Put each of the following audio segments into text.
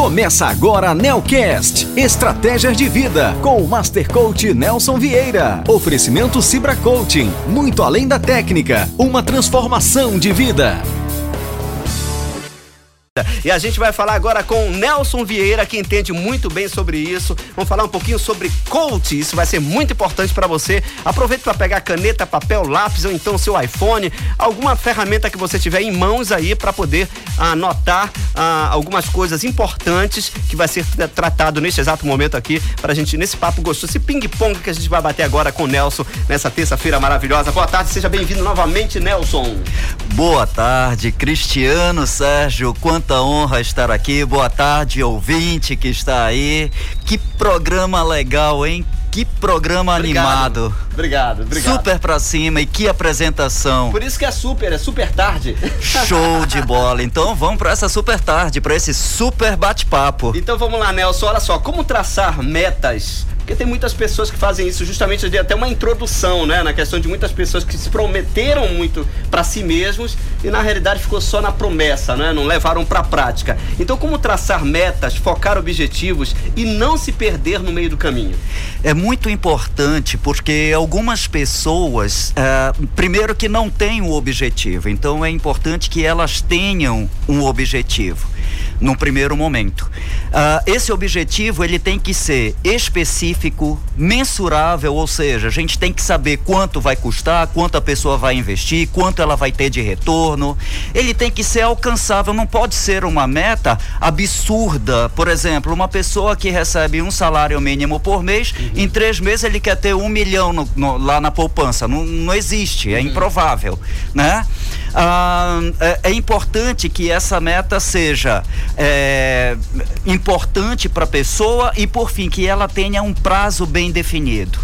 Começa agora a Nelcast, Estratégias de Vida, com o Master Coach Nelson Vieira. Oferecimento Cibra Coaching, muito além da técnica, uma transformação de vida. E a gente vai falar agora com Nelson Vieira, que entende muito bem sobre isso. Vamos falar um pouquinho sobre coach. Isso vai ser muito importante para você. Aproveite para pegar caneta, papel, lápis ou então seu iPhone, alguma ferramenta que você tiver em mãos aí para poder anotar ah, algumas coisas importantes que vai ser tratado neste exato momento aqui para a gente nesse papo gostoso, esse ping-pong que a gente vai bater agora com o Nelson nessa terça-feira maravilhosa. Boa tarde, seja bem-vindo novamente, Nelson. Boa tarde, Cristiano Sérgio. Quanta honra estar aqui. Boa tarde, ouvinte que está aí. Que programa legal, hein? Que programa obrigado, animado. Obrigado, obrigado. Super pra cima e que apresentação. Por isso que é super, é super tarde. Show de bola. Então vamos para essa super tarde, para esse super bate-papo. Então vamos lá, Nelson. Olha só, como traçar metas porque tem muitas pessoas que fazem isso, justamente eu dei até uma introdução, né, na questão de muitas pessoas que se prometeram muito para si mesmos e na realidade ficou só na promessa, né? Não levaram para a prática. Então, como traçar metas, focar objetivos e não se perder no meio do caminho? É muito importante porque algumas pessoas, é, primeiro que não têm um objetivo, então é importante que elas tenham um objetivo num primeiro momento. Uh, esse objetivo ele tem que ser específico, mensurável, ou seja, a gente tem que saber quanto vai custar, quanto a pessoa vai investir, quanto ela vai ter de retorno. Ele tem que ser alcançável, não pode ser uma meta absurda. Por exemplo, uma pessoa que recebe um salário mínimo por mês, uhum. em três meses ele quer ter um milhão no, no, lá na poupança. Não, não existe, é uhum. improvável, né? Ah, é, é, importante que essa meta seja é, importante para a pessoa e, por fim, que ela tenha um prazo bem definido.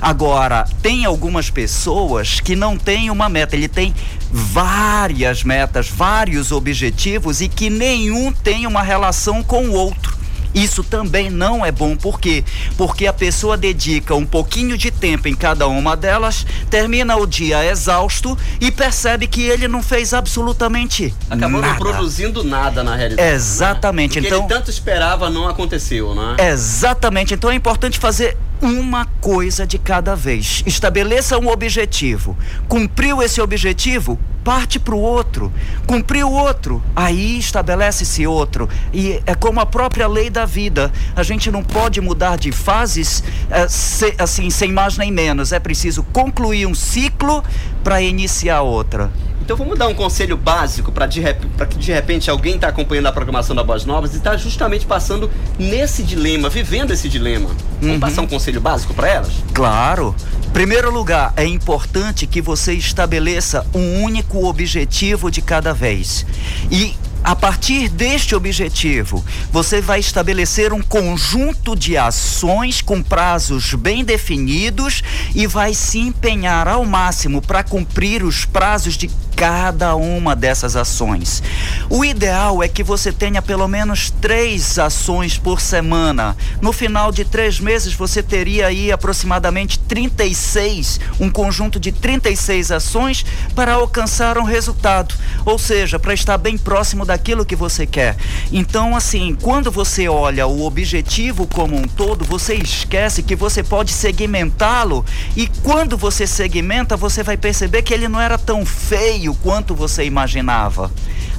Agora, tem algumas pessoas que não têm uma meta, ele tem várias metas, vários objetivos e que nenhum tem uma relação com o outro. Isso também não é bom, por quê? Porque a pessoa dedica um pouquinho de tempo em cada uma delas, termina o dia exausto e percebe que ele não fez absolutamente Acabou nada. não produzindo nada na realidade. Né? Exatamente. Né? então, ele tanto esperava não aconteceu, né? Exatamente. Então é importante fazer uma coisa de cada vez. Estabeleça um objetivo. Cumpriu esse objetivo? Parte para o outro. Cumpriu o outro? Aí estabelece-se outro. E é como a própria lei da vida. A gente não pode mudar de fases se, assim, sem mais nem menos. É preciso concluir um ciclo para iniciar outra. Então vamos dar um conselho básico para que de repente alguém está acompanhando a programação da Voz Novas e está justamente passando nesse dilema, vivendo esse dilema. Vamos uhum. passar um conselho básico para elas? Claro. Primeiro lugar, é importante que você estabeleça um único objetivo de cada vez. E a partir deste objetivo, você vai estabelecer um conjunto de ações com prazos bem definidos e vai se empenhar ao máximo para cumprir os prazos de cada uma dessas ações. O ideal é que você tenha pelo menos três ações por semana. No final de três meses, você teria aí aproximadamente 36, um conjunto de 36 ações para alcançar um resultado, ou seja, para estar bem próximo daquilo que você quer. Então, assim, quando você olha o objetivo como um todo, você esquece que você pode segmentá-lo e quando você segmenta, você vai perceber que ele não era tão feio quanto você imaginava.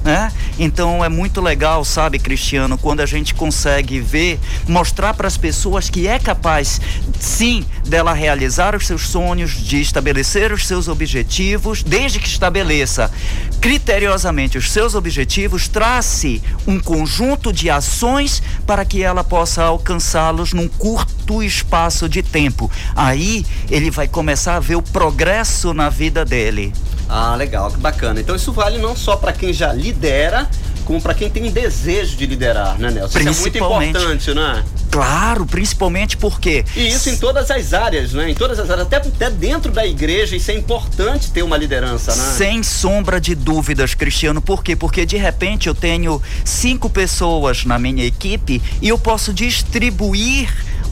Né? Então é muito legal, sabe, Cristiano, quando a gente consegue ver, mostrar para as pessoas que é capaz, sim, dela realizar os seus sonhos, de estabelecer os seus objetivos, desde que estabeleça criteriosamente os seus objetivos, trace um conjunto de ações para que ela possa alcançá-los num curto espaço de tempo. Aí ele vai começar a ver o progresso na vida dele. Ah, legal, que bacana. Então isso vale não só para quem já lidera, como para quem tem desejo de liderar, né, Nelson? Isso é muito importante, né? Claro, principalmente porque. E isso em todas as áreas, né? Em todas as áreas, até, até dentro da igreja, isso é importante ter uma liderança, né? Sem sombra de dúvidas, Cristiano. Por quê? Porque de repente eu tenho cinco pessoas na minha equipe e eu posso distribuir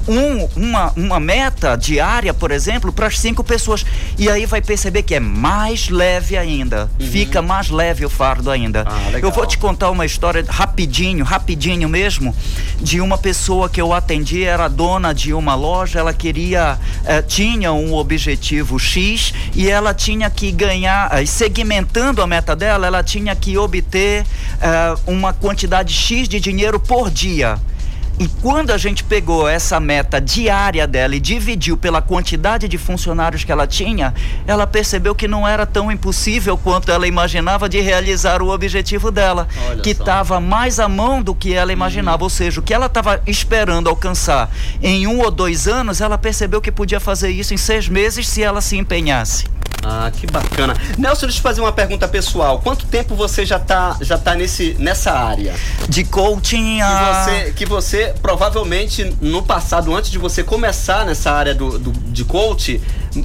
um, uma, uma meta diária, por exemplo, para as cinco pessoas. E aí vai perceber que é mais leve ainda. Uhum. Fica mais leve o fardo ainda. Ah, eu vou te contar uma história rapidinho, rapidinho mesmo, de uma pessoa que eu atendi, era dona de uma loja, ela queria, eh, tinha um objetivo X e ela tinha que ganhar, eh, segmentando a meta dela, ela tinha que obter eh, uma quantidade X de dinheiro por dia. E quando a gente pegou essa meta diária dela e dividiu pela quantidade de funcionários que ela tinha, ela percebeu que não era tão impossível quanto ela imaginava de realizar o objetivo dela, Olha que estava mais à mão do que ela imaginava. Uhum. Ou seja, o que ela estava esperando alcançar em um ou dois anos, ela percebeu que podia fazer isso em seis meses se ela se empenhasse. Ah, que bacana. Nelson, deixa eu fazer uma pergunta pessoal. Quanto tempo você já está já tá nesse, nessa área? De coaching a... Que você, que você provavelmente no passado, antes de você começar nessa área do, do de coaching,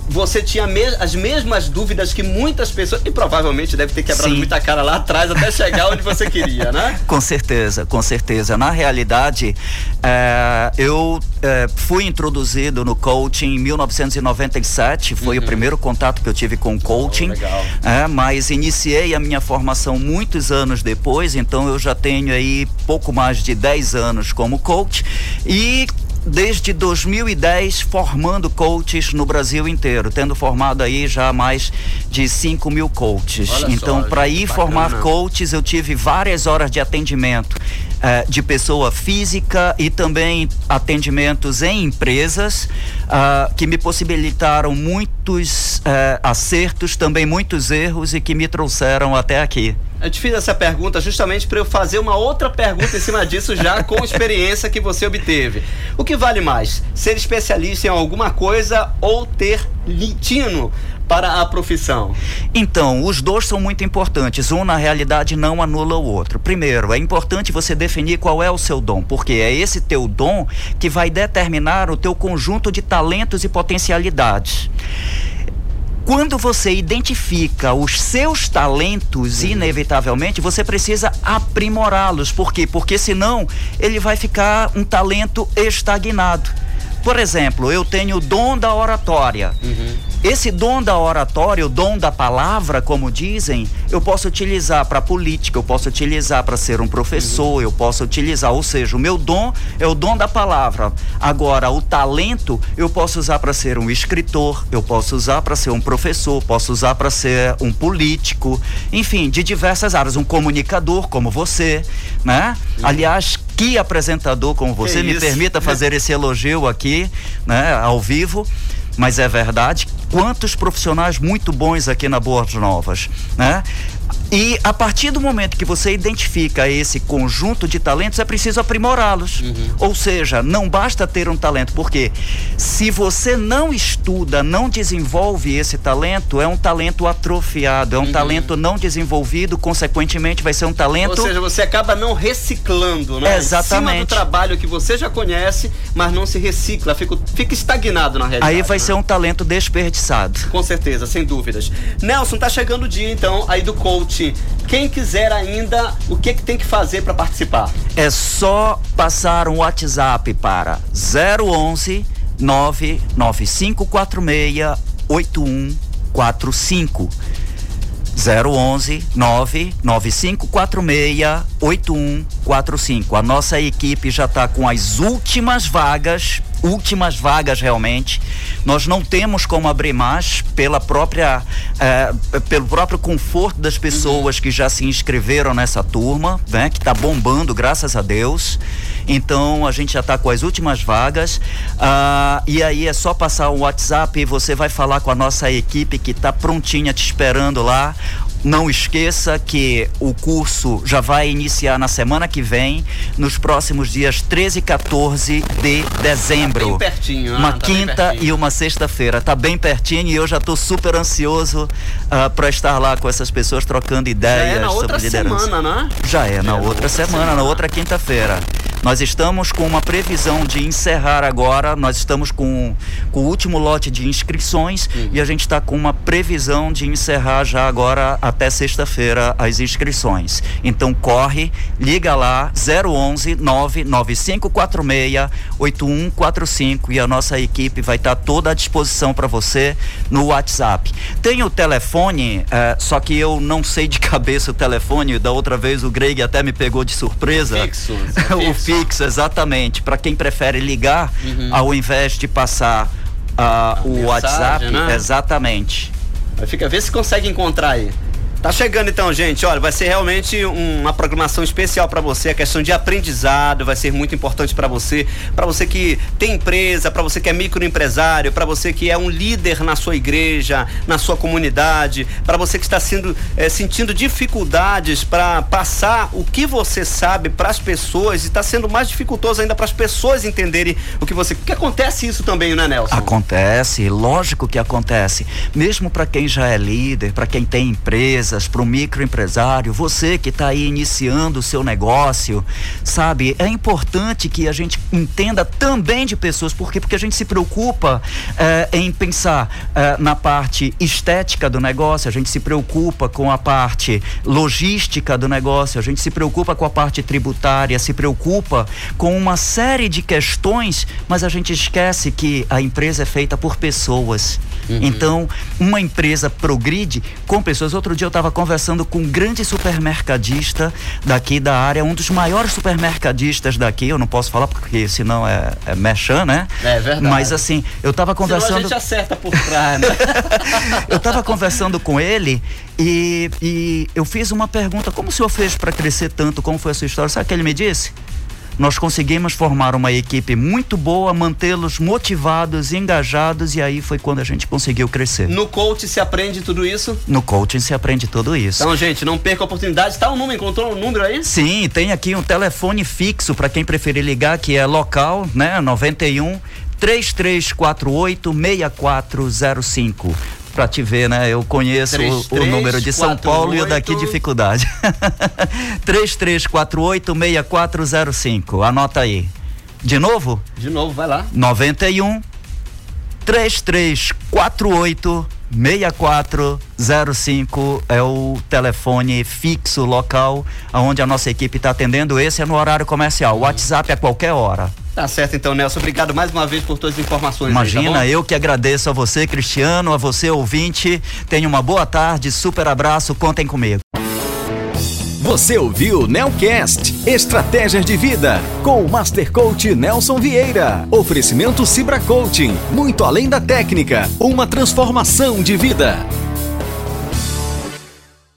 você tinha me as mesmas dúvidas que muitas pessoas, e provavelmente deve ter quebrado Sim. muita cara lá atrás até chegar onde você queria, né? Com certeza, com certeza. Na realidade, é, eu é, fui introduzido no coaching em 1997, foi uhum. o primeiro contato que eu tive com coaching. Oh. É, mas iniciei a minha formação muitos anos depois, então eu já tenho aí pouco mais de 10 anos como coach e desde 2010 formando coaches no Brasil inteiro, tendo formado aí já mais de 5 mil coaches. Olha então, para ir bacana. formar coaches, eu tive várias horas de atendimento eh, de pessoa física e também atendimentos em empresas uh, que me possibilitaram muitos uh, acertos, também muitos erros e que me trouxeram até aqui. Eu te fiz essa pergunta justamente para eu fazer uma outra pergunta em cima disso, já com a experiência que você obteve. O que vale mais? Ser especialista em alguma coisa ou ter tino para a profissão? Então, os dois são muito importantes. Um, na realidade, não anula o outro. Primeiro, é importante você definir qual é o seu dom, porque é esse teu dom que vai determinar o teu conjunto de talentos e potencialidades. Quando você identifica os seus talentos, uhum. inevitavelmente você precisa aprimorá-los. Por quê? Porque senão ele vai ficar um talento estagnado. Por exemplo, eu tenho o dom da oratória. Uhum. Esse dom da oratória, o dom da palavra, como dizem, eu posso utilizar para política, eu posso utilizar para ser um professor, uhum. eu posso utilizar, ou seja, o meu dom é o dom da palavra. Agora, o talento eu posso usar para ser um escritor, eu posso usar para ser um professor, posso usar para ser um político, enfim, de diversas áreas, um comunicador como você, né? Uhum. Aliás, que apresentador como você, que me isso? permita fazer esse elogio aqui, né, ao vivo mas é verdade. Quantos profissionais muito bons aqui na Boas Novas, né? E a partir do momento que você identifica esse conjunto de talentos, é preciso aprimorá-los. Uhum. Ou seja, não basta ter um talento, porque se você não estuda, não desenvolve esse talento, é um talento atrofiado, é um uhum. talento não desenvolvido, consequentemente vai ser um talento. Ou seja, você acaba não reciclando, né? Exatamente. Em cima do trabalho que você já conhece, mas não se recicla, fica, fica estagnado na realidade. Aí vai né? ser um talento desperdiçado. Com certeza, sem dúvidas. Nelson, tá chegando o dia então aí do coach quem quiser ainda, o que, que tem que fazer para participar? É só passar um WhatsApp para 011 99546 8145. 011 99546 8145. A nossa equipe já está com as últimas vagas últimas vagas realmente. Nós não temos como abrir mais pela própria, é, pelo próprio conforto das pessoas que já se inscreveram nessa turma, né? Que está bombando, graças a Deus. Então a gente já está com as últimas vagas. Ah, e aí é só passar o WhatsApp e você vai falar com a nossa equipe que está prontinha te esperando lá. Não esqueça que o curso já vai iniciar na semana que vem, nos próximos dias 13 e 14 de dezembro. Bem pertinho, né? Uma tá quinta e uma sexta-feira. Tá bem pertinho e eu já estou super ansioso uh, ah, para estar lá com essas pessoas trocando ideias já é na outra sobre liderança. Semana, né? Já é já na é outra, outra semana, semana, na outra quinta-feira. Nós estamos com uma previsão de encerrar agora, nós estamos com, com o último lote de inscrições uhum. e a gente está com uma previsão de encerrar já agora até sexta-feira as inscrições. Então corre, liga lá 011 99546 8145 e a nossa equipe vai estar tá toda à disposição para você no WhatsApp. Tem o telefone, é, só que eu não sei de cabeça o telefone. Da outra vez o Greg até me pegou de surpresa. Fixo. o fixo, exatamente. Para quem prefere ligar, uhum. ao invés de passar uh, o mensagem, WhatsApp. Né? Exatamente. Fica, vê se consegue encontrar aí. Tá chegando então, gente. Olha, vai ser realmente uma programação especial para você. A questão de aprendizado vai ser muito importante para você, para você que tem empresa, para você que é microempresário, para você que é um líder na sua igreja, na sua comunidade, para você que está sendo, é, sentindo dificuldades para passar o que você sabe para as pessoas e está sendo mais dificultoso ainda para as pessoas entenderem o que você. Porque acontece isso também, né, Nelson? Acontece, lógico que acontece. Mesmo para quem já é líder, para quem tem empresa empresas, para o microempresário, você que está aí iniciando o seu negócio, sabe? É importante que a gente entenda também de pessoas, por quê? Porque a gente se preocupa é, em pensar é, na parte estética do negócio, a gente se preocupa com a parte logística do negócio, a gente se preocupa com a parte tributária, se preocupa com uma série de questões, mas a gente esquece que a empresa é feita por pessoas. Uhum. Então, uma empresa progride com pessoas. Outro dia eu estava conversando com um grande supermercadista daqui da área, um dos maiores supermercadistas daqui. Eu não posso falar porque senão é, é merchan, né? É verdade. Mas assim, eu estava conversando. Senão a gente acerta por trás, né? eu estava conversando com ele e, e eu fiz uma pergunta: como o senhor fez para crescer tanto? Como foi a sua história? Sabe o que ele me disse? Nós conseguimos formar uma equipe muito boa, mantê-los motivados, engajados e aí foi quando a gente conseguiu crescer. No coaching se aprende tudo isso? No coaching se aprende tudo isso. Então, gente, não perca a oportunidade. Está o um número, encontrou um número aí? Sim, tem aqui um telefone fixo para quem preferir ligar, que é local, né? 91 3348 6405 para te ver, né? Eu conheço 3, o, o número de São 4, Paulo 8... e o daqui dificuldade. 3348-6405. Anota aí. De novo? De novo, vai lá. 91 3348 6405 é o telefone fixo local onde a nossa equipe está atendendo. Esse é no horário comercial. O WhatsApp é a qualquer hora. Tá certo então, Nelson. Obrigado mais uma vez por todas as informações. Imagina, aí, tá eu que agradeço a você, Cristiano, a você, ouvinte. Tenha uma boa tarde, super abraço, contem comigo. Você ouviu Nelcast Estratégias de Vida com o Master Coach Nelson Vieira. Oferecimento Cibra Coaching, muito além da técnica, uma transformação de vida.